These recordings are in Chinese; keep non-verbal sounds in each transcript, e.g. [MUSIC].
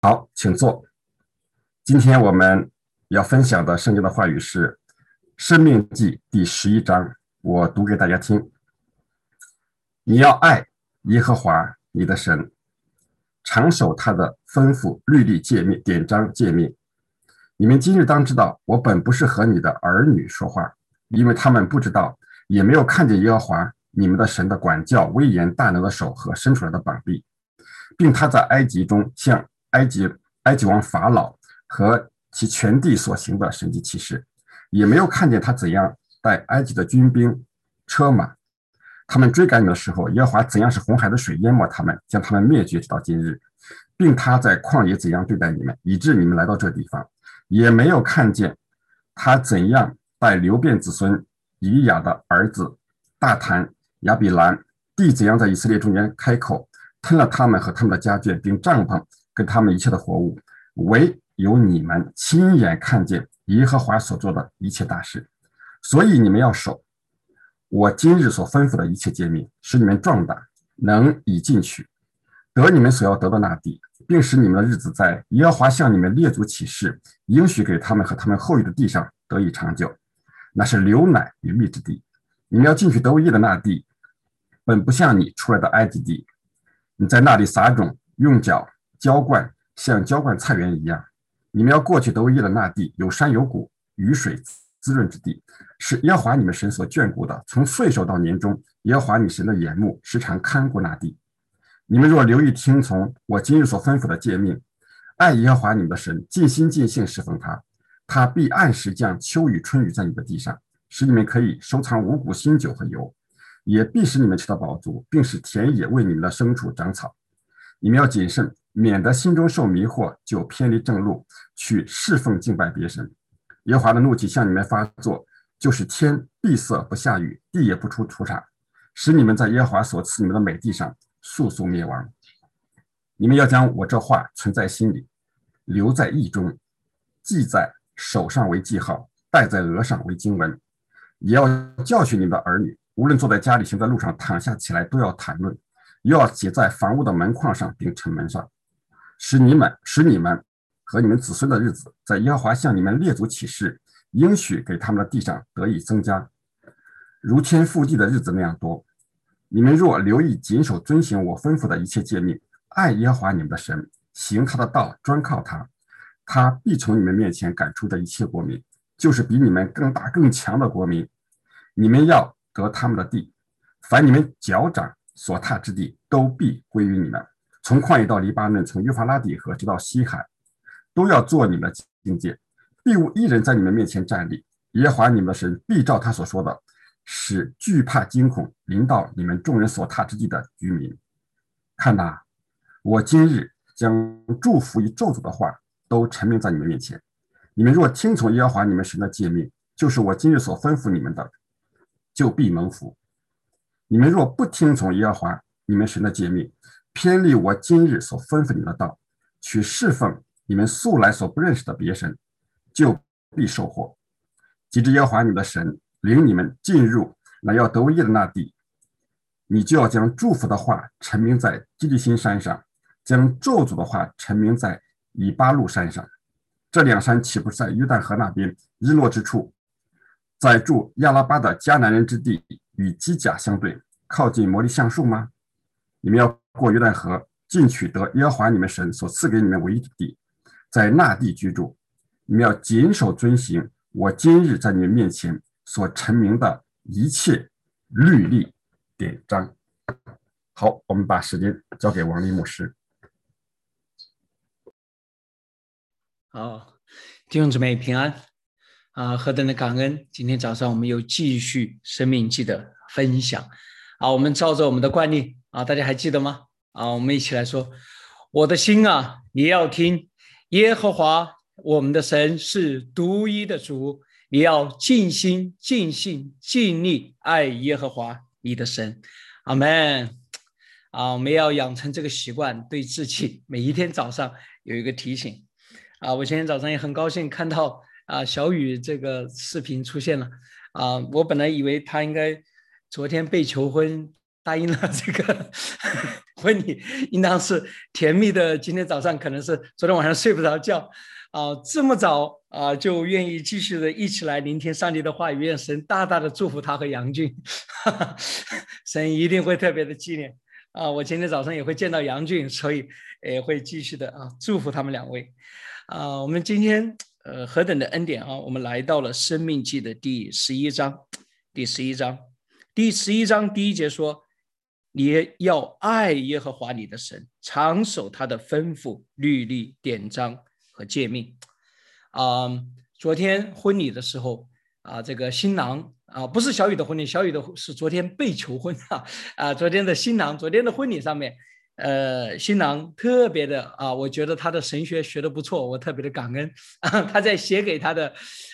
好，请坐。今天我们要分享的圣经的话语是《生命记》第十一章，我读给大家听。你要爱耶和华你的神，常守他的吩咐、律例、诫命、典章、诫命。你们今日当知道，我本不是和你的儿女说话，因为他们不知道，也没有看见耶和华你们的神的管教、威严、大能的手和伸出来的膀臂，并他在埃及中向埃及埃及王法老。和其全地所行的神迹奇事，也没有看见他怎样带埃及的军兵、车马，他们追赶你的时候，耶和华怎样使红海的水淹没他们，将他们灭绝，直到今日，并他在旷野怎样对待你们，以致你们来到这地方，也没有看见他怎样带流变子孙以雅的儿子大坛亚比兰，地怎样在以色列中间开口吞了他们和他们的家眷，并帐篷跟他们一切的活物，唯有你们亲眼看见耶和华所做的一切大事，所以你们要守我今日所吩咐的一切诫命，使你们壮大，能以进去得你们所要得的那地，并使你们的日子在耶和华向你们列祖起誓应许给他们和他们后裔的地上得以长久。那是流奶与蜜之地。你们要进去得业的那地，本不像你出来的埃及地。你在那里撒种，用脚浇灌，像浇灌菜园一样。你们要过去得业的那地，有山有谷，雨水滋润之地，是耶和华你们神所眷顾的。从岁首到年终，耶和华你神的眼目时常看顾那地。你们若留意听从我今日所吩咐的诫命，爱耶和华你们的神，尽心尽性侍奉他，他必按时降秋雨春雨在你的地上，使你们可以收藏五谷新酒和油，也必使你们吃到饱足，并使田野为你们的牲畜长草。你们要谨慎。免得心中受迷惑，就偏离正路，去侍奉敬拜别神。耶和华的怒气向你们发作，就是天闭塞不下雨，地也不出土产，使你们在耶和华所赐你们的美地上速速灭亡。你们要将我这话存在心里，留在意中，记在手上为记号，戴在额上为经文，也要教训你们的儿女，无论坐在家里，行在路上，躺下起来，都要谈论，又要写在房屋的门框上，并城门上。使你们使你们和你们子孙的日子，在耶和华向你们列祖起誓应许给他们的地上得以增加，如天覆地的日子那样多。你们若留意谨守遵行我吩咐的一切诫命，爱耶和华你们的神，行他的道，专靠他，他必从你们面前赶出的一切国民，就是比你们更大更强的国民。你们要得他们的地，凡你们脚掌所踏之地，都必归于你们。从旷野到黎巴嫩，从约法拉底河直到西海，都要做你们的境界，必无一人在你们面前站立。耶和华你们的神必照他所说的，使惧怕惊恐临到你们众人所踏之地的居民。看哪，我今日将祝福与咒诅的话都陈明在你们面前。你们若听从耶和华你们神的诫命，就是我今日所吩咐你们的，就必蒙福。你们若不听从耶和华你们神的诫命，偏离我今日所吩咐你的道，去侍奉你们素来所不认识的别神，就必受祸。及至耶和华你的神领你们进入那要得业的那地，你就要将祝福的话陈明在基利心山上，将咒诅的话陈明在以巴路山上。这两山岂不是在约旦河那边日落之处，在住亚拉巴的迦南人之地，与基甲相对，靠近摩利橡树吗？你们要。过约旦河，进取得耶和华你们神所赐给你们唯一的地，在那地居住。你们要谨守遵行我今日在你们面前所陈明的一切律例典章。好，我们把时间交给王立牧师。好，弟兄姊妹平安啊！何等的感恩！今天早上我们又继续生命记的分享啊！我们照着我们的惯例啊，大家还记得吗？啊，我们一起来说：“我的心啊，你要听耶和华我们的神是独一的主，你要尽心、尽性、尽力爱耶和华你的神。”阿门。啊，我们要养成这个习惯，对自己每一天早上有一个提醒。啊，我今天早上也很高兴看到啊，小雨这个视频出现了。啊，我本来以为他应该昨天被求婚。答应了这个婚礼，[LAUGHS] 应当是甜蜜的。今天早上可能是昨天晚上睡不着觉啊，这么早啊就愿意继续的一起来聆听上帝的话语，愿神大大的祝福他和杨俊，[LAUGHS] 神一定会特别的纪念啊。我今天早上也会见到杨俊，所以也会继续的啊祝福他们两位啊。我们今天呃何等的恩典啊，我们来到了生命记的第十一章，第十一章，第十一章第一节说。你要爱耶和华你的神，常守他的吩咐、律例、典章和诫命。啊，昨天婚礼的时候啊，这个新郎啊，不是小雨的婚礼，小雨的是昨天被求婚啊。啊，昨天的新郎，昨天的婚礼上面，呃，新郎特别的啊，我觉得他的神学学的不错，我特别的感恩。[LAUGHS] 他在写给他的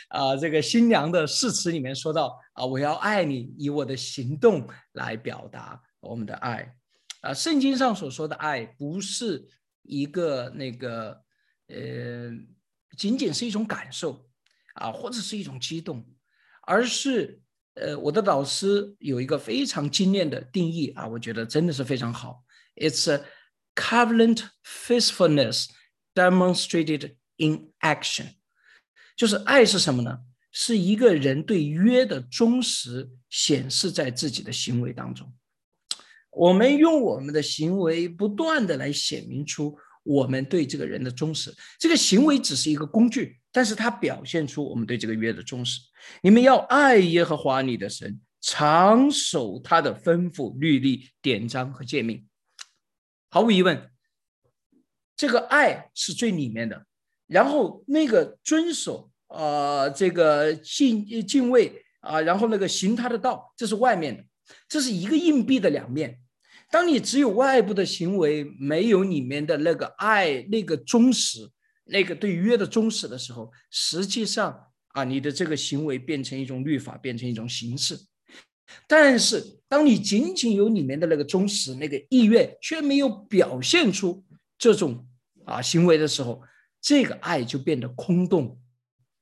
啊这个新娘的誓词里面说到啊，我要爱你，以我的行动来表达。我们的爱，啊，圣经上所说的爱，不是一个那个，呃，仅仅是一种感受，啊，或者是一种激动，而是，呃，我的老师有一个非常精炼的定义啊，我觉得真的是非常好。It's a covenant faithfulness demonstrated in action，就是爱是什么呢？是一个人对约的忠实显示在自己的行为当中。我们用我们的行为不断的来显明出我们对这个人的忠实。这个行为只是一个工具，但是它表现出我们对这个约的忠实。你们要爱耶和华你的神，常守他的吩咐、律例、典章和诫命。毫无疑问，这个爱是最里面的。然后那个遵守啊，这个敬敬畏啊，然后那个行他的道，这是外面的。这是一个硬币的两面。当你只有外部的行为，没有里面的那个爱、那个忠实、那个对约的忠实的时候，实际上啊，你的这个行为变成一种律法，变成一种形式。但是，当你仅仅有里面的那个忠实、那个意愿，却没有表现出这种啊行为的时候，这个爱就变得空洞。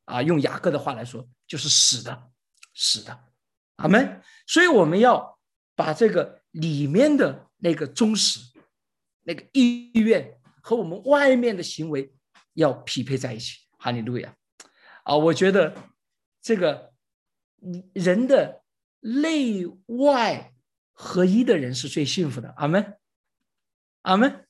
啊，用雅各的话来说，就是死的，死的。阿门。所以我们要把这个。里面的那个忠实、那个意愿和我们外面的行为要匹配在一起。哈利路亚！啊，我觉得这个人的内外合一的人是最幸福的。阿门，阿门。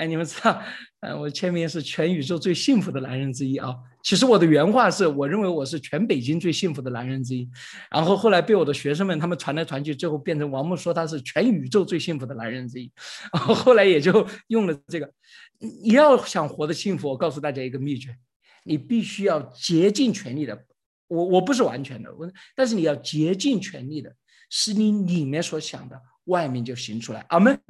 哎，你们知道，嗯，我签名是全宇宙最幸福的男人之一啊。其实我的原话是，我认为我是全北京最幸福的男人之一。然后后来被我的学生们他们传来传去，最后变成王木说他是全宇宙最幸福的男人之一。[LAUGHS] 然后后来也就用了这个。你要想活得幸福，我告诉大家一个秘诀：你必须要竭尽全力的。我我不是完全的，我但是你要竭尽全力的，使你里面所想的，外面就行出来。阿门。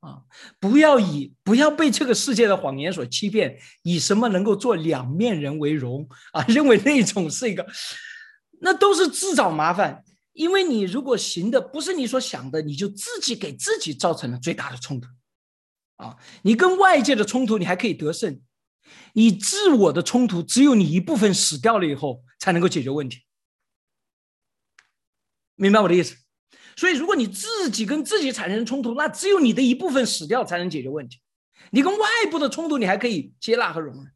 啊，不要以不要被这个世界的谎言所欺骗，以什么能够做两面人为荣啊？[LAUGHS] 认为那种是一个，那都是自找麻烦。因为你如果行的不是你所想的，你就自己给自己造成了最大的冲突。啊，你跟外界的冲突你还可以得胜，你自我的冲突只有你一部分死掉了以后才能够解决问题。明白我的意思？所以，如果你自己跟自己产生冲突，那只有你的一部分死掉才能解决问题。你跟外部的冲突，你还可以接纳和容忍。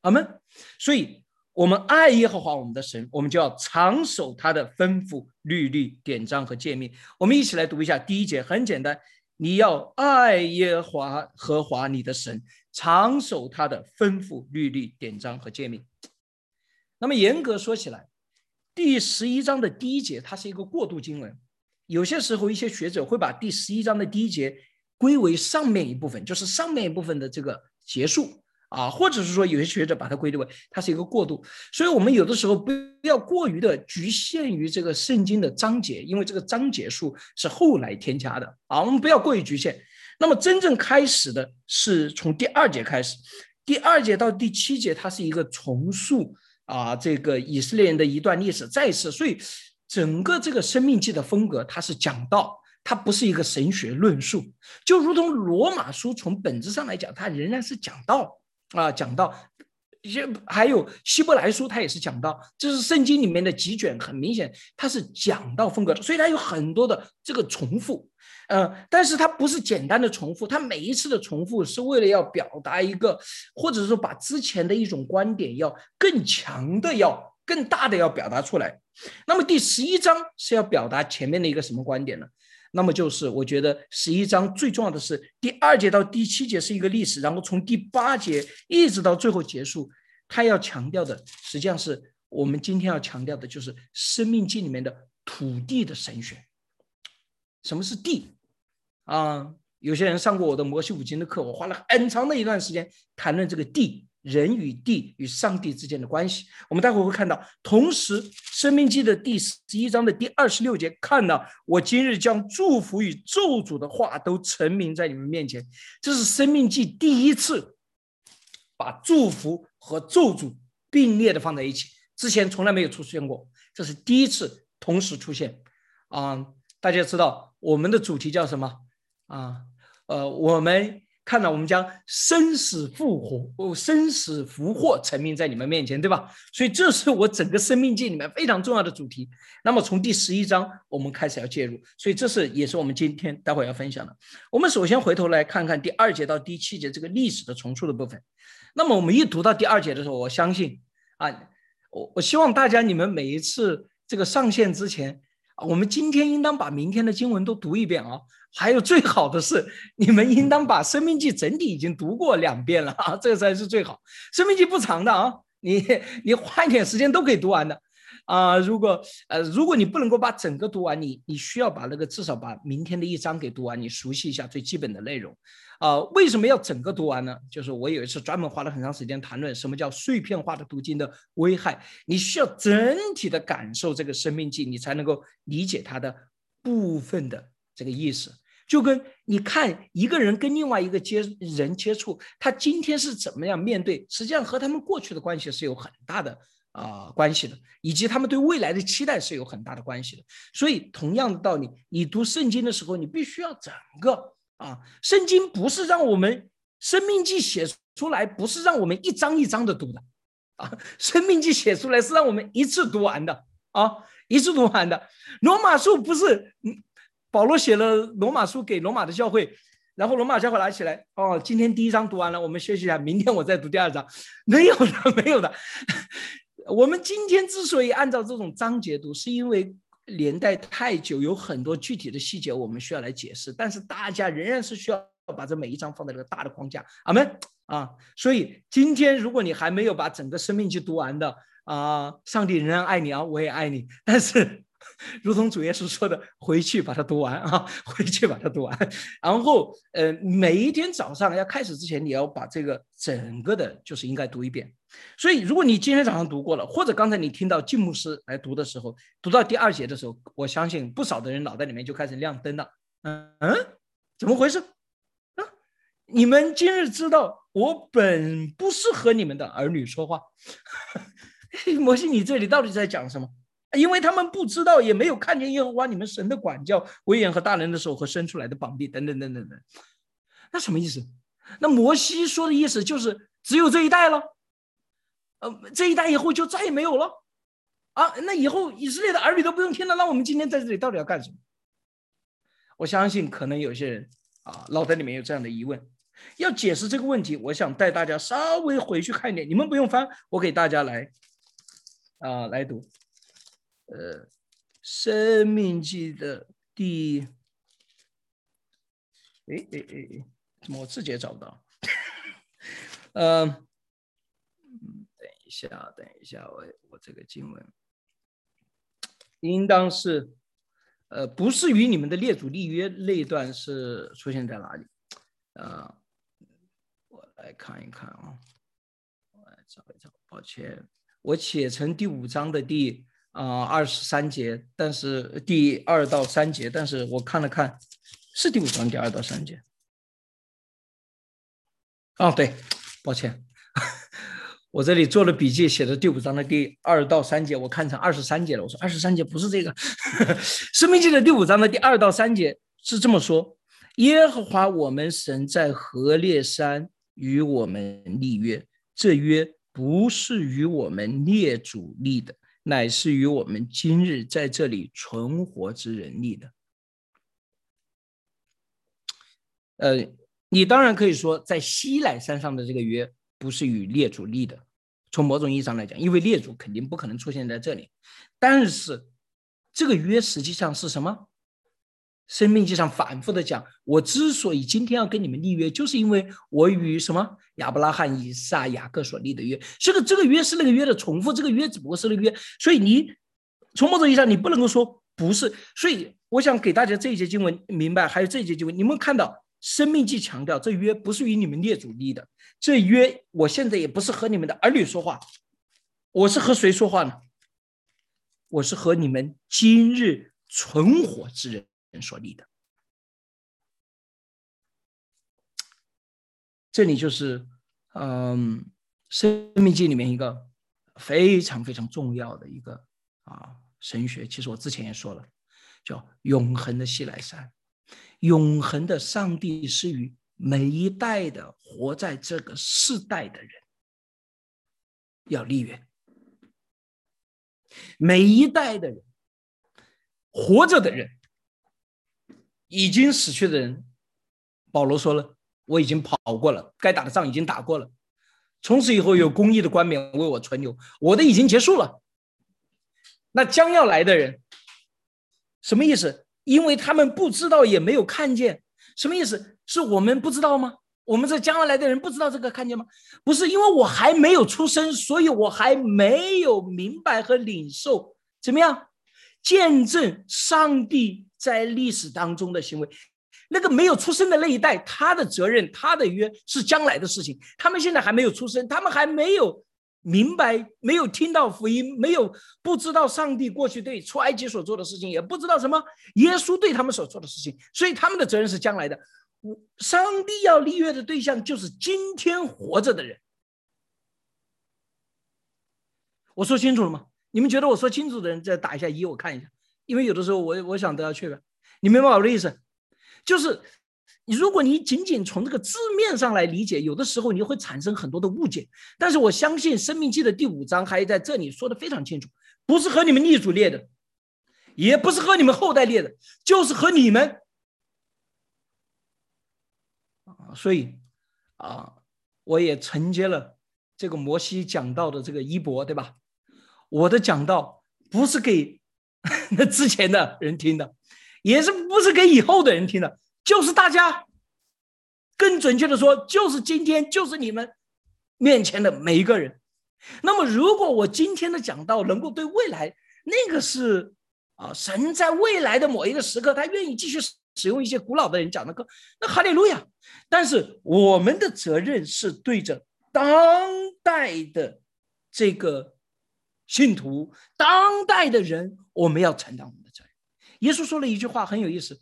阿门。所以，我们爱耶和华我们的神，我们就要长守他的吩咐、律例、典章和诫命。我们一起来读一下第一节，很简单：你要爱耶和华和华你的神，长守他的吩咐、律例、典章和诫命。那么，严格说起来，第十一章的第一节，它是一个过渡经文。有些时候，一些学者会把第十一章的第一节归为上面一部分，就是上面一部分的这个结束啊，或者是说，有些学者把它归类为它是一个过渡。所以，我们有的时候不要过于的局限于这个圣经的章节，因为这个章节数是后来添加的啊。我们不要过于局限。那么，真正开始的是从第二节开始，第二节到第七节，它是一个重塑啊，这个以色列人的一段历史再次，所以。整个这个生命记的风格，它是讲道，它不是一个神学论述，就如同罗马书从本质上来讲，它仍然是讲道啊，讲道。也还有希伯来书，它也是讲道，这是圣经里面的几卷，很明显它是讲道风格，所以它有很多的这个重复，呃，但是它不是简单的重复，它每一次的重复是为了要表达一个，或者说把之前的一种观点要更强的要更大的要表达出来。那么第十一章是要表达前面的一个什么观点呢？那么就是我觉得十一章最重要的是第二节到第七节是一个历史，然后从第八节一直到最后结束，他要强调的实际上是我们今天要强调的就是《生命记》里面的土地的神学。什么是地？啊，有些人上过我的摩西五经的课，我花了很长的一段时间谈论这个地。人与地与上帝之间的关系，我们待会会看到。同时，《生命记》的第十一章的第二十六节，看到我今日将祝福与咒诅的话都成名在你们面前。这是《生命记》第一次把祝福和咒诅并列的放在一起，之前从来没有出现过，这是第一次同时出现。啊，大家知道我们的主题叫什么？啊，呃，我们。看到我们将生死复活，哦，生死复活成名在你们面前，对吧？所以这是我整个生命记里面非常重要的主题。那么从第十一章我们开始要介入，所以这是也是我们今天待会要分享的。我们首先回头来看看第二节到第七节这个历史的重述的部分。那么我们一读到第二节的时候，我相信啊，我我希望大家你们每一次这个上线之前。我们今天应当把明天的经文都读一遍啊！还有最好的是，你们应当把《生命记》整体已经读过两遍了啊，这才是最好。《生命记》不长的啊，你你花一点时间都可以读完的。啊，如果呃，如果你不能够把整个读完，你你需要把那个至少把明天的一章给读完，你熟悉一下最基本的内容。啊，为什么要整个读完呢？就是我有一次专门花了很长时间谈论什么叫碎片化的读经的危害。你需要整体的感受这个生命记，你才能够理解它的部分的这个意思。就跟你看一个人跟另外一个接人接触，他今天是怎么样面对，实际上和他们过去的关系是有很大的。啊，关系的，以及他们对未来的期待是有很大的关系的。所以，同样的道理，你读圣经的时候，你必须要整个啊，圣经不是让我们生命记写出来，不是让我们一章一章的读的啊，生命记写出来是让我们一次读完的啊，一次读完的。罗马书不是，保罗写了罗马书给罗马的教会，然后罗马教会拿起来，哦，今天第一章读完了，我们休息一下，明天我再读第二章，[LAUGHS] 没有的，没有的。我们今天之所以按照这种章节读，是因为年代太久，有很多具体的细节我们需要来解释。但是大家仍然是需要把这每一章放在这个大的框架。阿门啊！所以今天如果你还没有把整个生命去读完的啊，上帝仍然爱你啊，我也爱你。但是。如同主耶稣说的，回去把它读完啊，[LAUGHS] 回去把它读完。然后，呃，每一天早上要开始之前，你要把这个整个的，就是应该读一遍。所以，如果你今天早上读过了，或者刚才你听到静牧师来读的时候，读到第二节的时候，我相信不少的人脑袋里面就开始亮灯了。嗯嗯，怎么回事？啊，你们今日知道，我本不是和你们的儿女说话。[LAUGHS] 摩西，你这里到底在讲什么？因为他们不知道，也没有看见耶和华你们神的管教、威严和大人的手和伸出来的膀臂等等等等等。那什么意思？那摩西说的意思就是只有这一代了，呃，这一代以后就再也没有了啊。那以后以色列的儿女都不用听了。那我们今天在这里到底要干什么？我相信可能有些人啊，脑袋里面有这样的疑问。要解释这个问题，我想带大家稍微回去看一点。你们不用翻，我给大家来啊来读。呃，《生命记》的第，哎哎哎哎，怎么我自己也找不到？[LAUGHS] 呃，等一下，等一下，我我这个经文应当是，呃，不是与你们的列祖立约那一段是出现在哪里？啊，我来看一看啊，我来找一找，抱歉，我写成第五章的第。啊，二十三节，但是第二到三节，但是我看了看，是第五章第二到三节。哦，对，抱歉，[LAUGHS] 我这里做了笔记，写的第五章的第二到三节，我看成二十三节了。我说二十三节不是这个，[LAUGHS]《生命记》的第五章的第二到三节是这么说：耶和华我们神在何烈山与我们立约，这约不是与我们列祖立的，乃是与我们今日在这里存活之人立的。呃，你当然可以说，在西乃山上的这个约不是与列祖立的，从某种意义上来讲，因为列祖肯定不可能出现在这里。但是，这个约实际上是什么？生命记上反复的讲，我之所以今天要跟你们立约，就是因为我与什么亚伯拉罕、以撒、雅各所立的约。这个这个约是那个约的重复，这个约只不过是那个约。所以你从某种意义上，你不能够说不是。所以我想给大家这一节经文明白，还有这一节经文，你们看到生命记强调这约不是与你们列祖立的，这约我现在也不是和你们的儿女说话，我是和谁说话呢？我是和你们今日存活之人。人所立的，这里就是，嗯，《生命记》里面一个非常非常重要的一个啊神学。其实我之前也说了，叫永恒的西来山，永恒的上帝是与每一代的活在这个世代的人要立约，每一代的人活着的人。已经死去的人，保罗说了：“我已经跑过了，该打的仗已经打过了。从此以后，有公义的冠冕为我存留，我的已经结束了。那将要来的人，什么意思？因为他们不知道，也没有看见。什么意思？是我们不知道吗？我们这将要来的人不知道这个看见吗？不是，因为我还没有出生，所以我还没有明白和领受怎么样见证上帝。”在历史当中的行为，那个没有出生的那一代，他的责任，他的约是将来的事情。他们现在还没有出生，他们还没有明白，没有听到福音，没有不知道上帝过去对出埃及所做的事情，也不知道什么耶稣对他们所做的事情。所以他们的责任是将来的。上帝要立约的对象就是今天活着的人。我说清楚了吗？你们觉得我说清楚的人，再打一下一，我看一下。因为有的时候我我想都要确认，你明白我的意思？就是你如果你仅仅从这个字面上来理解，有的时候你会产生很多的误解。但是我相信《生命记》的第五章还在这里说的非常清楚，不是和你们立主列的，也不是和你们后代列的，就是和你们。所以啊，我也承接了这个摩西讲到的这个衣钵，对吧？我的讲道不是给。[LAUGHS] 那之前的人听的，也是不是给以后的人听的，就是大家，更准确的说，就是今天，就是你们面前的每一个人。那么，如果我今天的讲道能够对未来，那个是啊，神在未来的某一个时刻，他愿意继续使用一些古老的人讲的歌，那哈利路亚。但是我们的责任是对着当代的这个。信徒，当代的人，我们要承担我们的责任。耶稣说了一句话很有意思：“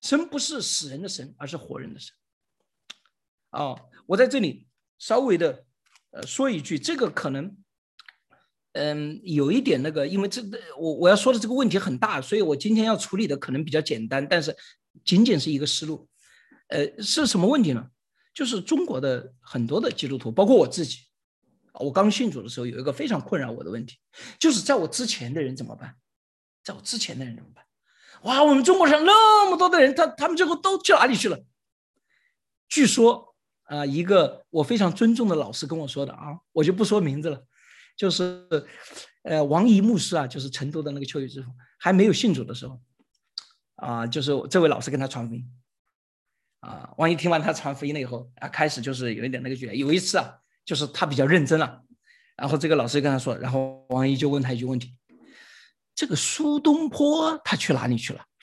神不是死人的神，而是活人的神。”哦，我在这里稍微的呃说一句，这个可能嗯有一点那个，因为这我我要说的这个问题很大，所以我今天要处理的可能比较简单，但是仅仅是一个思路。呃，是什么问题呢？就是中国的很多的基督徒，包括我自己。我刚信主的时候，有一个非常困扰我的问题，就是在我之前的人怎么办？在我之前的人怎么办？哇，我们中国上那么多的人，他他们最后都去哪里去了？据说啊，一个我非常尊重的老师跟我说的啊，我就不说名字了，就是呃，王怡牧师啊，就是成都的那个秋雨之父，还没有信主的时候啊，就是这位老师跟他传福音啊，王怡听完他传福音了以后啊，开始就是有一点那个觉，有一次啊。就是他比较认真了，然后这个老师跟他说，然后王一就问他一句问题：“这个苏东坡他去哪里去了？” [LAUGHS]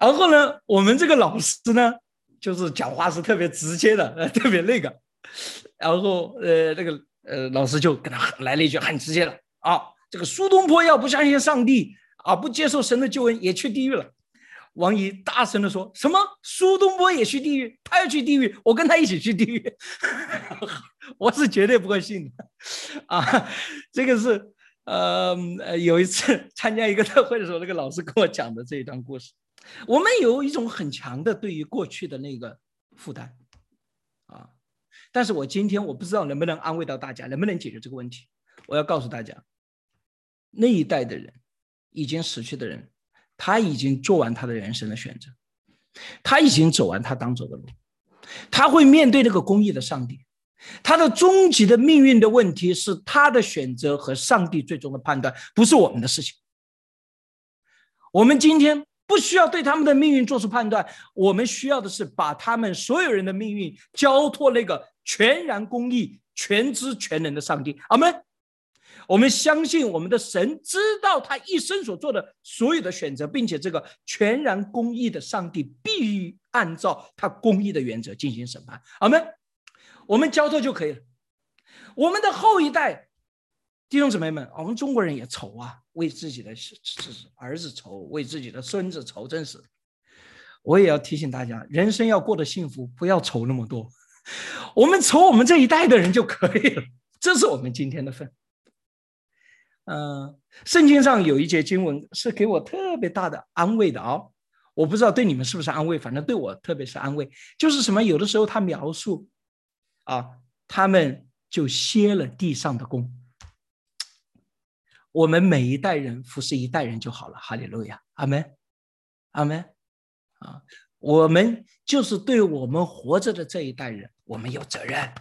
然后呢，我们这个老师呢，就是讲话是特别直接的，特别那个。然后呃，那个呃老师就跟他来了一句很直接的啊：“这个苏东坡要不相信上帝啊，不接受神的救恩，也去地狱了。”王姨大声的说：“什么？苏东坡也去地狱？他要去地狱，我跟他一起去地狱。[LAUGHS] 我是绝对不会信的啊！这个是呃，有一次 [LAUGHS] 参加一个特会的时候，那个老师跟我讲的这一段故事。我们有一种很强的对于过去的那个负担啊。但是我今天我不知道能不能安慰到大家，能不能解决这个问题。我要告诉大家，那一代的人，已经死去的人，他已经做完他的人生的选择，他已经走完他当走的路，他会面对那个公义的上帝，他的终极的命运的问题是他的选择和上帝最终的判断，不是我们的事情。我们今天。不需要对他们的命运做出判断，我们需要的是把他们所有人的命运交托那个全然公义、全知全能的上帝。阿门。我们相信我们的神知道他一生所做的所有的选择，并且这个全然公义的上帝必须按照他公义的原则进行审判。阿门。我们交托就可以了。我们的后一代。弟兄姊妹们，我们中国人也愁啊，为自己的儿子愁，为自己的孙子愁，真是。我也要提醒大家，人生要过得幸福，不要愁那么多，我们愁我们这一代的人就可以了，这是我们今天的份。嗯，圣经上有一节经文是给我特别大的安慰的哦，我不知道对你们是不是安慰，反正对我特别是安慰，就是什么？有的时候他描述啊，他们就歇了地上的功。我们每一代人服侍一代人就好了，哈利路亚，阿门，阿门，啊，我们就是对我们活着的这一代人，我们有责任，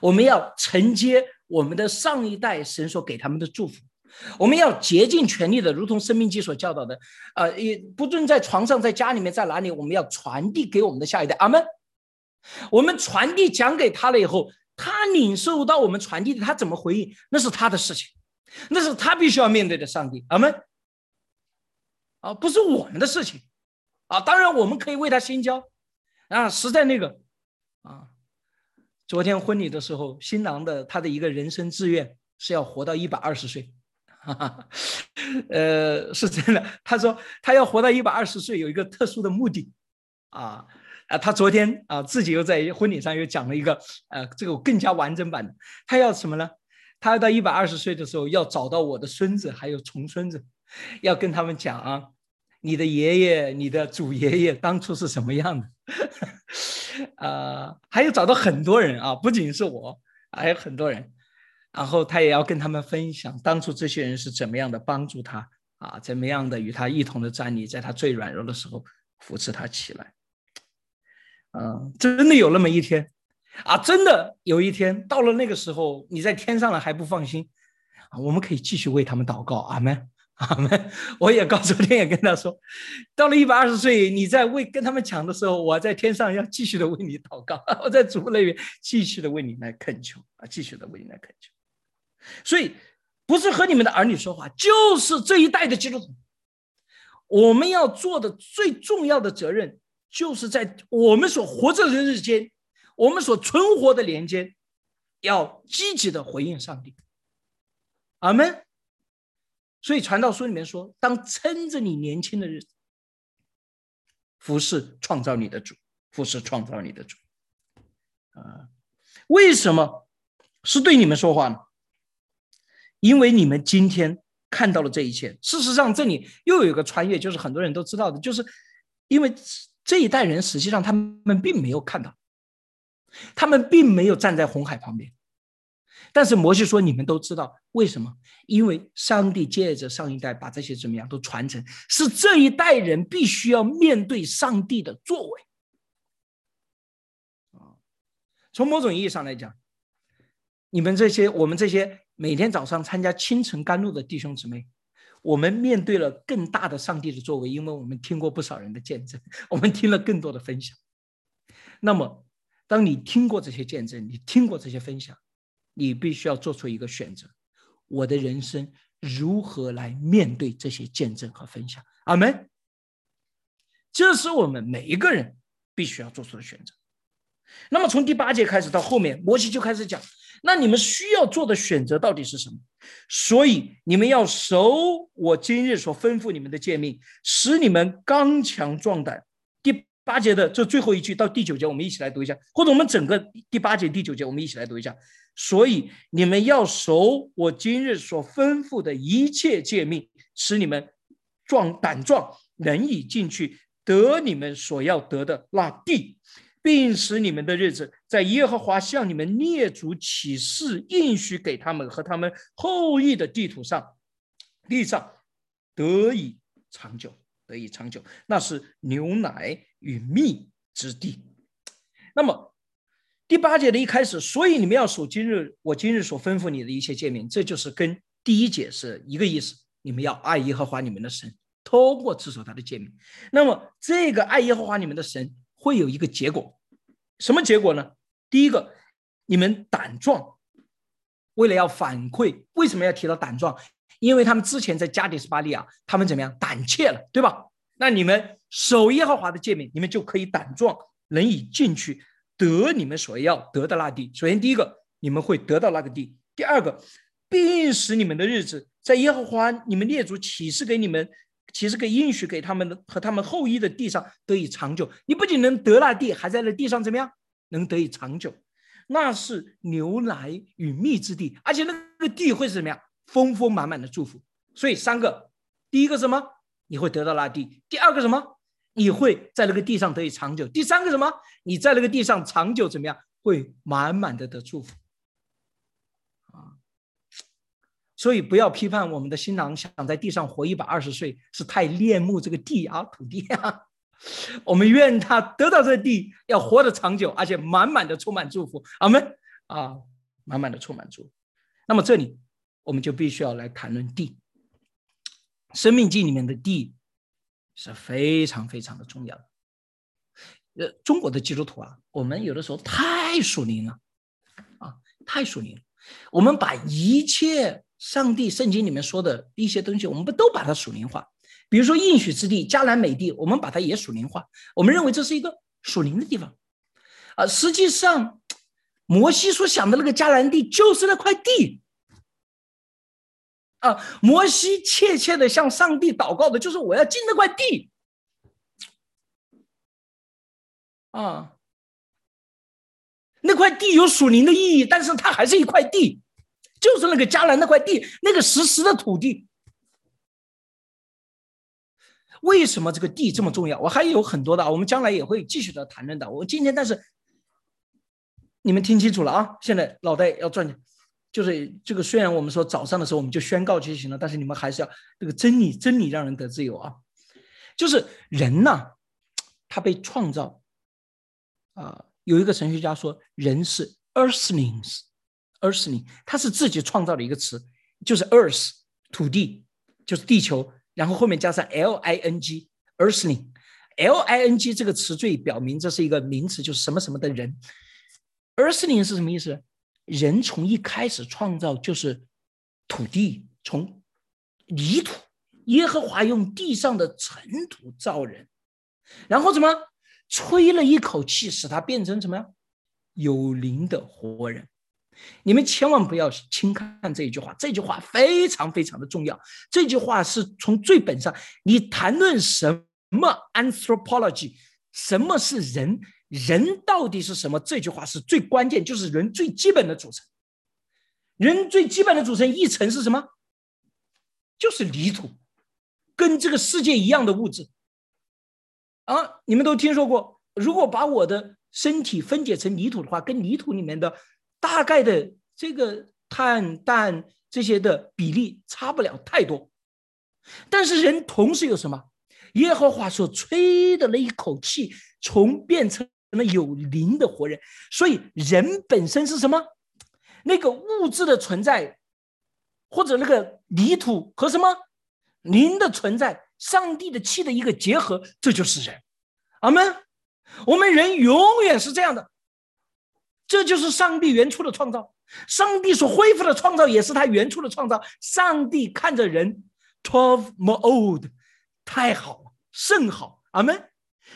我们要承接我们的上一代神所给他们的祝福，我们要竭尽全力的，如同生命记所教导的，呃，也不论在床上，在家里面，在哪里，我们要传递给我们的下一代，阿门。我们传递讲给他了以后，他领受到我们传递的，他怎么回应，那是他的事情。那是他必须要面对的上帝，阿门。啊，不是我们的事情，啊，当然我们可以为他心焦，啊，实在那个，啊，昨天婚礼的时候，新郎的他的一个人生志愿是要活到一百二十岁，哈哈，呃，是真的，他说他要活到一百二十岁有一个特殊的目的，啊啊，他昨天啊自己又在婚礼上又讲了一个，呃，这个更加完整版的，他要什么呢？他要到一百二十岁的时候，要找到我的孙子还有重孙子，要跟他们讲啊，你的爷爷、你的祖爷爷当初是什么样的？[LAUGHS] 啊，还有找到很多人啊，不仅是我，还有很多人。然后他也要跟他们分享当初这些人是怎么样的帮助他啊，怎么样的与他一同的站立，在他最软弱的时候扶持他起来。嗯，真的有那么一天。啊，真的有一天到了那个时候，你在天上了还不放心啊？我们可以继续为他们祷告，阿门，阿门。我也告诉天也跟他说，到了一百二十岁，你在为跟他们讲的时候，我在天上要继续的为你祷告，[LAUGHS] 我在主那边继续的为你来恳求啊，继续的为你来恳求。所以不是和你们的儿女说话，就是这一代的基督徒，我们要做的最重要的责任，就是在我们所活着的日间。我们所存活的年间，要积极的回应上帝，阿门。所以传道书里面说：“当撑着你年轻的日子，服侍创造你的主，服侍创造你的主。”啊，为什么是对你们说话呢？因为你们今天看到了这一切。事实上，这里又有一个穿越，就是很多人都知道的，就是因为这一代人实际上他们并没有看到。他们并没有站在红海旁边，但是摩西说：“你们都知道为什么？因为上帝借着上一代把这些怎么样都传承，是这一代人必须要面对上帝的作为。从某种意义上来讲，你们这些我们这些每天早上参加清晨甘露的弟兄姊妹，我们面对了更大的上帝的作为，因为我们听过不少人的见证，[LAUGHS] 我们听了更多的分享。那么。”当你听过这些见证，你听过这些分享，你必须要做出一个选择：我的人生如何来面对这些见证和分享？阿门。这是我们每一个人必须要做出的选择。那么从第八节开始到后面，摩西就开始讲：那你们需要做的选择到底是什么？所以你们要守我今日所吩咐你们的诫命，使你们刚强壮胆。第。八节的这最后一句到第九节，我们一起来读一下，或者我们整个第八节、第九节，我们一起来读一下。所以你们要守我今日所吩咐的一切诫命，使你们壮胆壮，能以进去得你们所要得的那地，并使你们的日子在耶和华向你们列祖起誓应许给他们和他们后裔的地图上，地上得以长久，得以长久，那是牛奶与蜜之地。那么第八节的一开始，所以你们要守今日我今日所吩咐你的一切诫命，这就是跟第一节是一个意思。你们要爱耶和华你们的神，通过持守他的诫命。那么这个爱耶和华你们的神会有一个结果，什么结果呢？第一个，你们胆壮。为了要反馈，为什么要提到胆壮？因为他们之前在加迪斯巴利亚，他们怎么样胆怯了，对吧？那你们守耶和华的诫命，你们就可以胆壮，能以进去得你们所要得的那地。首先，第一个，你们会得到那个地；第二个，并使你们的日子在耶和华你们列祖启示给你们、启示给应许给他们的和他们后裔的地上得以长久。你不仅能得那地，还在那地上怎么样？能得以长久，那是牛奶与蜜之地，而且那个地会是怎么样？丰丰满满的祝福。所以三个，第一个什么？你会得到那地；第二个什么？你会在那个地上得以长久；第三个什么？你在那个地上长久怎么样？会满满的得祝福。啊，所以不要批判我们的新郎想在地上活一百二十岁是太恋慕这个地啊土地啊。[LAUGHS] 我们愿他得到这地，要活得长久，而且满满的充满祝福。阿门啊，满满的充满祝福。那么这里我们就必须要来谈论地。生命记里面的地是非常非常的重要的。呃，中国的基督徒啊，我们有的时候太属灵了啊，太属灵了。我们把一切上帝圣经里面说的一些东西，我们不都把它属灵化？比如说应许之地迦南美地，我们把它也属灵化。我们认为这是一个属灵的地方啊。实际上，摩西所想的那个迦南地就是那块地啊。摩西切切的向上帝祷告的就是我要进那块地啊。那块地有属灵的意义，但是它还是一块地，就是那个迦南那块地，那个实实的土地。为什么这个地这么重要？我还有很多的，我们将来也会继续的谈论的。我今天，但是你们听清楚了啊！现在脑袋要转，就是这个。虽然我们说早上的时候我们就宣告就行了，但是你们还是要这个真理，真理让人得自由啊！就是人呐，他被创造啊。有一个神学家说，人是 Earthlings，Earthling，他是自己创造的一个词，就是 Earth，土地，就是地球。然后后面加上 l i n g，earthling，l i n g 这个词最表明这是一个名词，就是什么什么的人。earthling 是什么意思？人从一开始创造就是土地，从泥土，耶和华用地上的尘土造人，然后怎么吹了一口气，使他变成什么呀？有灵的活人。你们千万不要轻看这一句话，这句话非常非常的重要。这句话是从最本上，你谈论什么 anthropology，什么是人，人到底是什么？这句话是最关键，就是人最基本的组成。人最基本的组成一层是什么？就是泥土，跟这个世界一样的物质。啊，你们都听说过，如果把我的身体分解成泥土的话，跟泥土里面的。大概的这个碳、氮这些的比例差不了太多，但是人同时有什么？耶和华所吹的那一口气，从变成了有灵的活人。所以人本身是什么？那个物质的存在，或者那个泥土和什么灵的存在，上帝的气的一个结合，这就是人。阿门。我们人永远是这样的。这就是上帝原初的创造，上帝所恢复的创造也是他原初的创造。上帝看着人，twelve more old，太好了，甚好，阿门。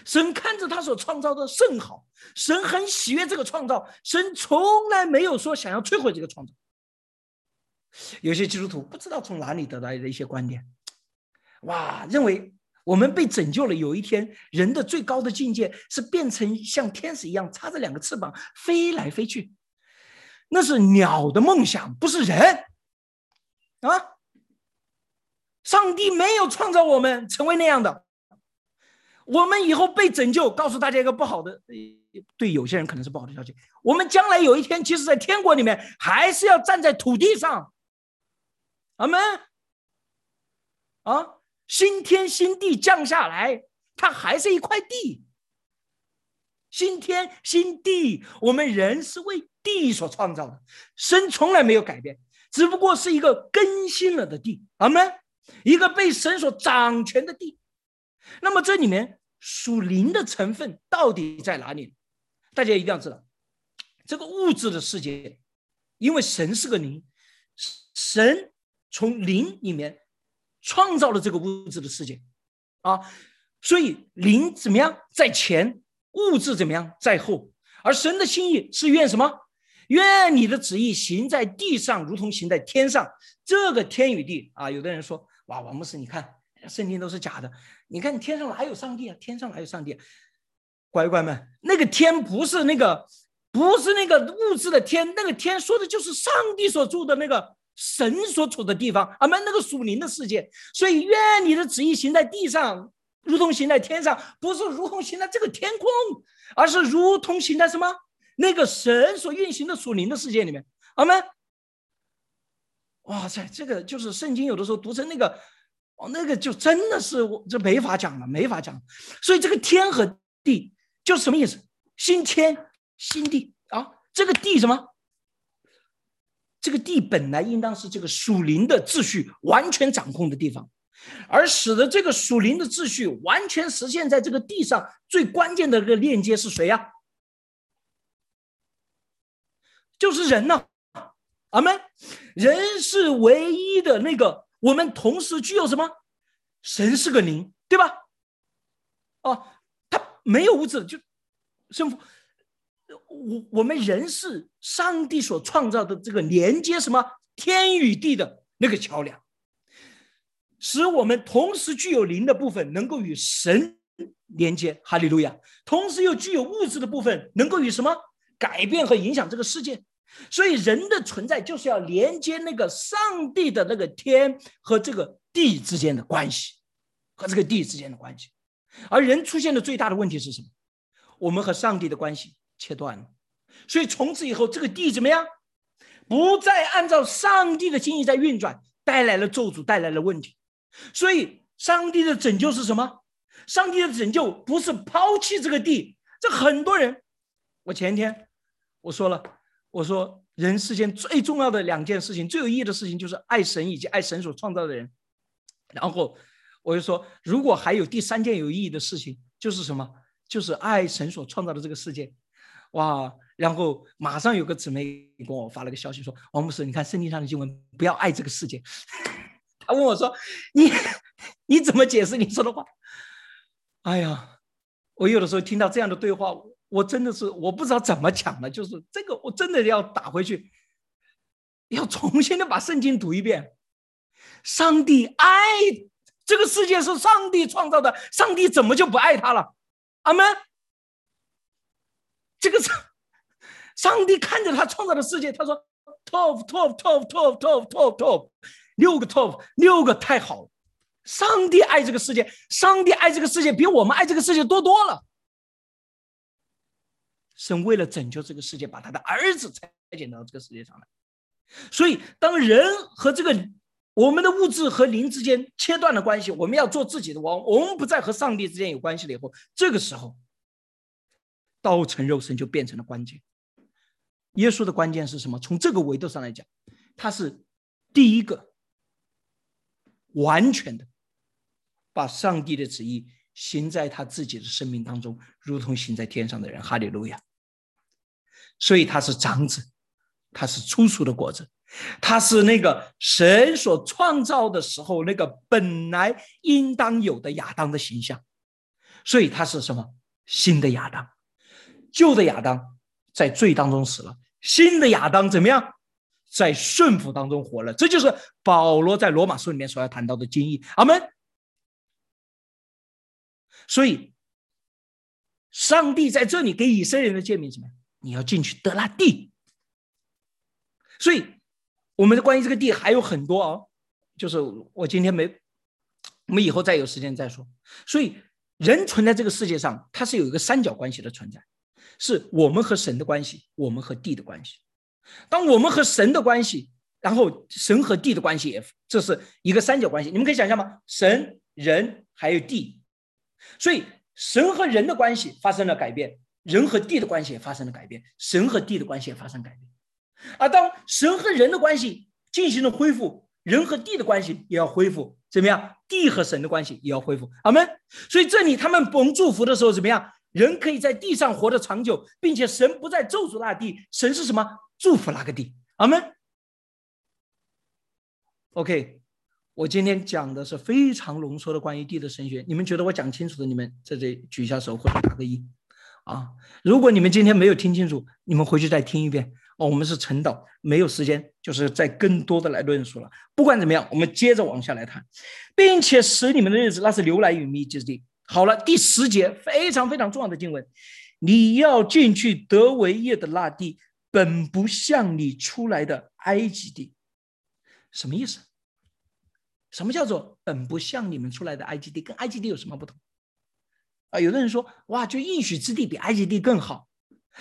神看着他所创造的甚好，神很喜悦这个创造，神从来没有说想要摧毁这个创造。有些基督徒不知道从哪里得来的一些观点，哇，认为。我们被拯救了。有一天，人的最高的境界是变成像天使一样，插着两个翅膀飞来飞去。那是鸟的梦想，不是人啊！上帝没有创造我们成为那样的。我们以后被拯救，告诉大家一个不好的，对有些人可能是不好的消息。我们将来有一天，其实，在天国里面，还是要站在土地上。阿门。啊，新天新地降下来，它还是一块地。新天新地，我们人是为地所创造的，神从来没有改变，只不过是一个更新了的地。阿门。一个被神所掌权的地。那么这里面属灵的成分到底在哪里？大家一定要知道，这个物质的世界，因为神是个灵，神从灵里面创造了这个物质的世界，啊，所以灵怎么样在前，物质怎么样在后，而神的心意是愿什么？愿你的旨意行在地上，如同行在天上。这个天与地啊，有的人说，哇，王牧师，你看圣经都是假的。你看天上哪有上帝啊？天上哪有上帝？啊乖乖们，那个天不是那个，不是那个物质的天，那个天说的就是上帝所住的那个神所处的地方，啊，们那个属灵的世界。所以，愿你的旨意行在地上，如同行在天上，不是如同行在这个天空，而是如同行在什么那个神所运行的属灵的世界里面，阿门。哇塞，这个就是圣经有的时候读成那个。哦，那个就真的是我这没法讲了，没法讲。所以这个天和地就是什么意思？新天新地啊，这个地什么？这个地本来应当是这个属灵的秩序完全掌控的地方，而使得这个属灵的秩序完全实现在这个地上最关键的一个链接是谁呀？就是人呢，阿门。人是唯一的那个。我们同时具有什么？神是个灵，对吧？哦，他没有物质，就圣父。我我们人是上帝所创造的这个连接什么天与地的那个桥梁，使我们同时具有灵的部分能够与神连接，哈利路亚。同时又具有物质的部分能够与什么改变和影响这个世界。所以人的存在就是要连接那个上帝的那个天和这个地之间的关系，和这个地之间的关系。而人出现的最大的问题是什么？我们和上帝的关系切断了。所以从此以后，这个地怎么样？不再按照上帝的心意在运转，带来了咒诅，带来了问题。所以上帝的拯救是什么？上帝的拯救不是抛弃这个地。这很多人，我前天我说了。我说，人世间最重要的两件事情，最有意义的事情，就是爱神以及爱神所创造的人。然后我就说，如果还有第三件有意义的事情，就是什么？就是爱神所创造的这个世界。哇！然后马上有个姊妹给我发了个消息说：“王牧师，你看圣经上的经文，不要爱这个世界。[LAUGHS] ”他问我说：“你你怎么解释你说的话？”哎呀，我有的时候听到这样的对话。我真的是我不知道怎么讲了，就是这个我真的要打回去，要重新的把圣经读一遍。上帝爱这个世界是上帝创造的，上帝怎么就不爱他了？阿门。这个上上帝看着他创造的世界，他说：“top top top top top top top，六个 top，六个太好了。上帝爱这个世界，上帝爱这个世界比我们爱这个世界多多了。”神为了拯救这个世界，把他的儿子裁剪到这个世界上来。所以，当人和这个我们的物质和灵之间切断了关系，我们要做自己的王，我们不再和上帝之间有关系了。以后，这个时候，道成肉身就变成了关键。耶稣的关键是什么？从这个维度上来讲，他是第一个完全的把上帝的旨意行在他自己的生命当中，如同行在天上的人。哈利路亚。所以他是长子，他是初熟的果子，他是那个神所创造的时候那个本来应当有的亚当的形象，所以他是什么新的亚当？旧的亚当在罪当中死了，新的亚当怎么样？在顺服当中活了。这就是保罗在罗马书里面所要谈到的经义。阿门。所以，上帝在这里给以色列人的诫命什么？你要进去得那地，所以我们的关于这个地还有很多啊，就是我今天没，我们以后再有时间再说。所以人存在这个世界上，它是有一个三角关系的存在，是我们和神的关系，我们和地的关系。当我们和神的关系，然后神和地的关系也这是一个三角关系。你们可以想象吗？神、人还有地，所以神和人的关系发生了改变，人和地的关系也发生了改变，神和地的关系也发生改变。而当神和人的关系进行了恢复，人和地的关系也要恢复，怎么样？地和神的关系也要恢复。阿门。所以这里他们蒙祝福的时候怎么样？人可以在地上活得长久，并且神不再咒诅那地，神是什么？祝福那个地。阿门。OK，我今天讲的是非常浓缩的关于地的神学，你们觉得我讲清楚的，你们在这里举一下手或者打个一。啊，如果你们今天没有听清楚，你们回去再听一遍。哦，我们是陈导，没有时间，就是再更多的来论述了。不管怎么样，我们接着往下来谈，并且使你们的日子那是流来与密之地。好了，第十节非常非常重要的经文，你要进去得为业的那地，本不像你出来的埃及地。什么意思？什么叫做本不像你们出来的埃及地？跟埃及地有什么不同？啊，有的人说，哇，就应许之地比埃及地更好，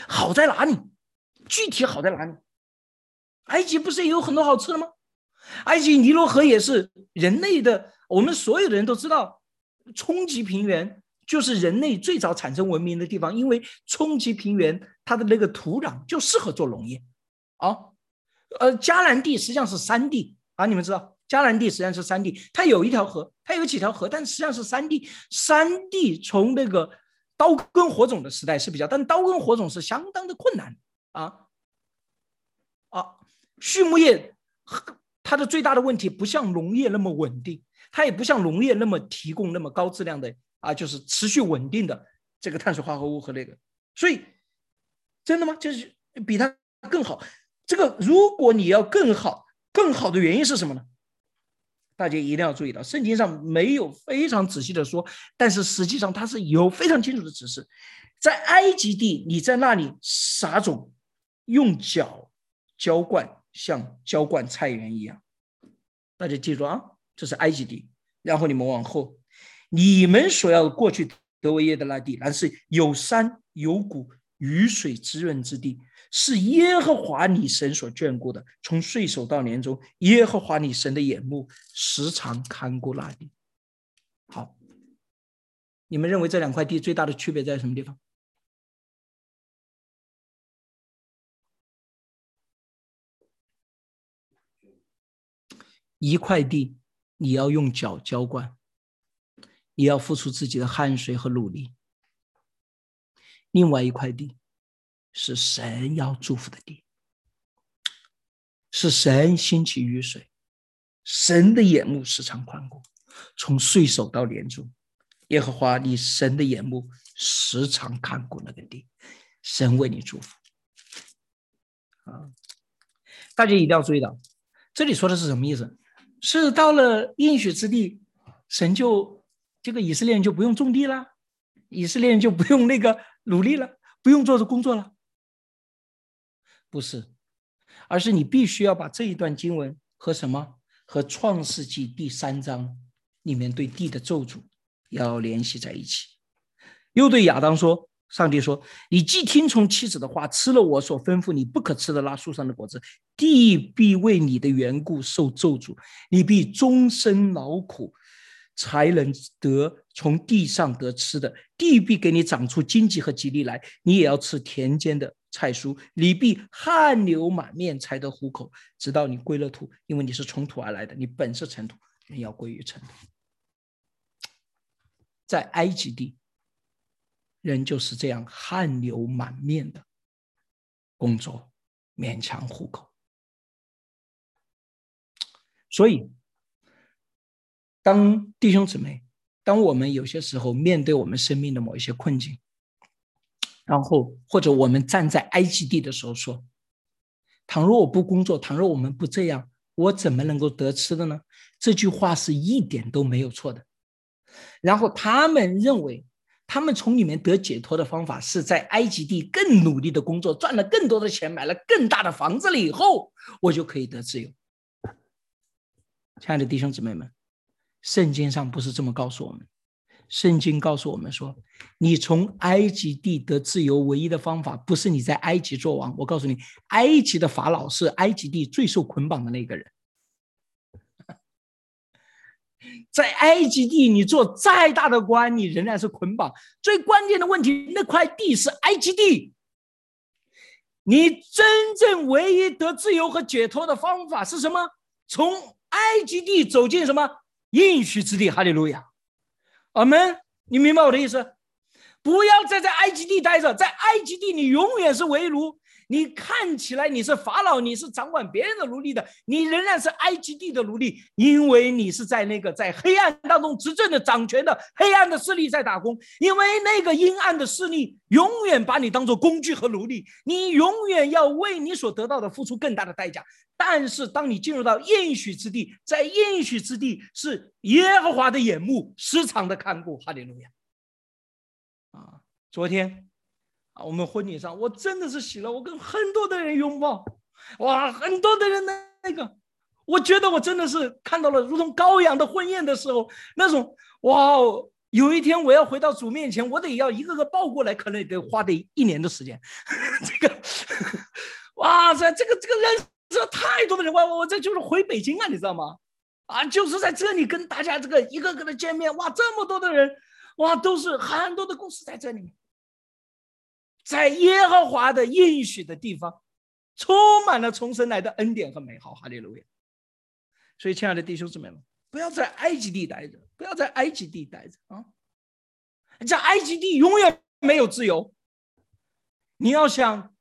好在哪里？具体好在哪里？埃及不是也有很多好吃的吗？埃及尼罗河也是人类的，我们所有的人都知道，冲积平原就是人类最早产生文明的地方，因为冲积平原它的那个土壤就适合做农业啊。呃，迦南地实际上是山地啊，你们知道，迦南地实际上是山地，它有一条河，它有几条河，但实际上是山地。山地从那个刀耕火种的时代是比较，但刀耕火种是相当的困难。啊啊，畜牧业它的最大的问题不像农业那么稳定，它也不像农业那么提供那么高质量的啊，就是持续稳定的这个碳水化合物和那个，所以真的吗？就是比它更好。这个如果你要更好，更好的原因是什么呢？大家一定要注意到，圣经上没有非常仔细的说，但是实际上它是有非常清楚的指示，在埃及地，你在那里撒种。用脚浇灌，像浇灌菜园一样。大家记住啊，这是埃及地。然后你们往后，你们所要过去德维耶的那地，乃是有山有谷、雨水滋润之地，是耶和华你神所眷顾的。从岁首到年终，耶和华你神的眼目时常看顾那地。好，你们认为这两块地最大的区别在什么地方？一块地，你要用脚浇灌，你要付出自己的汗水和努力；另外一块地，是神要祝福的地，是神兴起雨水，神的眼目时常宽广，从岁首到年终，耶和华你神的眼目时常看顾那个地，神为你祝福。啊，大家一定要注意到，这里说的是什么意思？是到了应许之地，神就这个以色列人就不用种地了，以色列人就不用那个努力了，不用做这工作了。不是，而是你必须要把这一段经文和什么和创世纪第三章里面对地的咒诅要联系在一起。又对亚当说。上帝说：“你既听从妻子的话，吃了我所吩咐你不可吃的那树上的果子，地必为你的缘故受咒诅，你必终身劳苦，才能得从地上得吃的。地必给你长出荆棘和吉利来，你也要吃田间的菜蔬。你必汗流满面才得糊口，直到你归了土，因为你是从土而来的，你本是尘土，人要归于尘土。在埃及地。”人就是这样汗流满面的工作，勉强糊口。所以，当弟兄姊妹，当我们有些时候面对我们生命的某一些困境，然后或者我们站在埃及地的时候说：“倘若我不工作，倘若我们不这样，我怎么能够得吃的呢？”这句话是一点都没有错的。然后他们认为。他们从里面得解脱的方法是在埃及地更努力的工作，赚了更多的钱，买了更大的房子了以后，我就可以得自由。亲爱的弟兄姊妹们，圣经上不是这么告诉我们，圣经告诉我们说，你从埃及地得自由，唯一的方法不是你在埃及做王。我告诉你，埃及的法老是埃及地最受捆绑的那个人。在埃及地，你做再大的官，你仍然是捆绑。最关键的问题，那块地是埃及地。你真正唯一得自由和解脱的方法是什么？从埃及地走进什么应许之地？哈利路亚。阿门！你明白我的意思？不要再在埃及地待着，在埃及地你永远是为奴。你看起来你是法老，你是掌管别人的奴隶的，你仍然是埃及地的奴隶，因为你是在那个在黑暗当中执政的、掌权的黑暗的势力在打工，因为那个阴暗的势力永远把你当做工具和奴隶，你永远要为你所得到的付出更大的代价。但是当你进入到应许之地，在应许之地是耶和华的眼目时常的看顾，哈利路亚。啊，昨天。我们婚礼上，我真的是喜了，我跟很多的人拥抱，哇，很多的人那那个，我觉得我真的是看到了如同羔羊的婚宴的时候那种，哇，有一天我要回到主面前，我得要一个个抱过来，可能得花得一年的时间。[LAUGHS] 这个，哇塞，这个这个人这太多的人，我我这就是回北京啊，你知道吗？啊，就是在这里跟大家这个一个个的见面，哇，这么多的人，哇，都是很多的故事在这里面。在耶和华的应许的地方，充满了重生来的恩典和美好，哈利路亚！所以，亲爱的弟兄姊妹们，不要在埃及地待着，不要在埃及地待着啊！在埃及地永远没有自由。你要想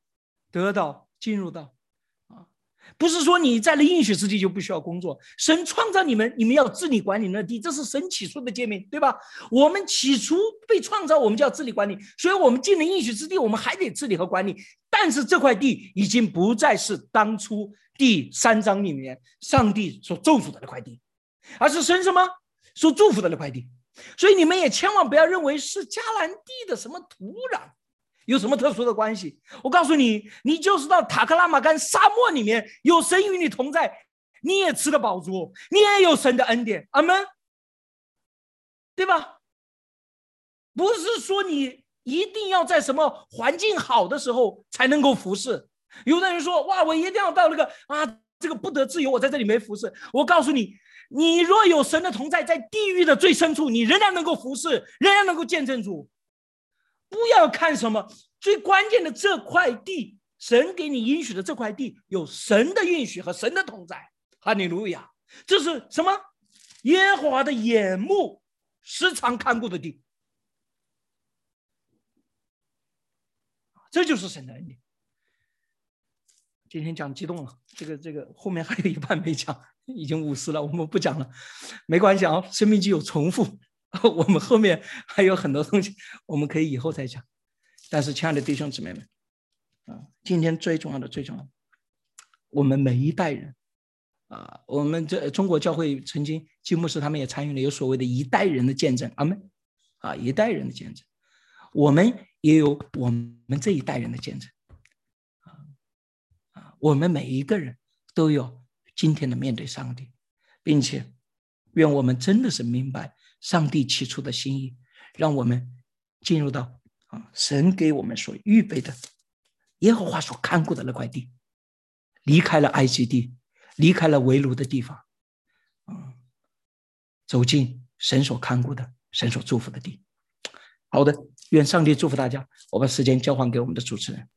得到、进入到。不是说你在了应许之地就不需要工作。神创造你们，你们要治理管理那地，这是神起初的诫命，对吧？我们起初被创造，我们就要治理管理，所以我们进了应许之地，我们还得治理和管理。但是这块地已经不再是当初第三章里面上帝所咒诅的那块地，而是神什么所祝福的那块地。所以你们也千万不要认为是迦南地的什么土壤。有什么特殊的关系？我告诉你，你就是到塔克拉玛干沙漠里面，有神与你同在，你也吃得饱足，你也有神的恩典，阿门，对吧？不是说你一定要在什么环境好的时候才能够服侍。有的人说：“哇，我一定要到那个啊，这个不得自由，我在这里没服侍。”我告诉你，你若有神的同在，在地狱的最深处，你仍然能够服侍，仍然能够见证主。不要看什么最关键的这块地，神给你应许的这块地有神的应许和神的同在，哈利路亚！这是什么？耶和华的眼目时常看顾的地，这就是神的恩典。今天讲激动了，这个这个后面还有一半没讲，已经五十了，我们不讲了，没关系啊，生命就有重复。我们后面还有很多东西，我们可以以后再讲。但是，亲爱的弟兄姊妹们，啊，今天最重要的、最重要的，我们每一代人，啊，我们这中国教会曾经金牧师他们也参与了，有所谓的一代人的见证，阿门，啊，一代人的见证，我们也有我们这一代人的见证，啊啊，我们每一个人都有今天的面对上帝，并且，愿我们真的是明白。上帝起初的心意，让我们进入到啊，神给我们所预备的耶和华所看顾的那块地，离开了埃及地，离开了为奴的地方，啊，走进神所看顾的、神所祝福的地。好的，愿上帝祝福大家。我把时间交还给我们的主持人。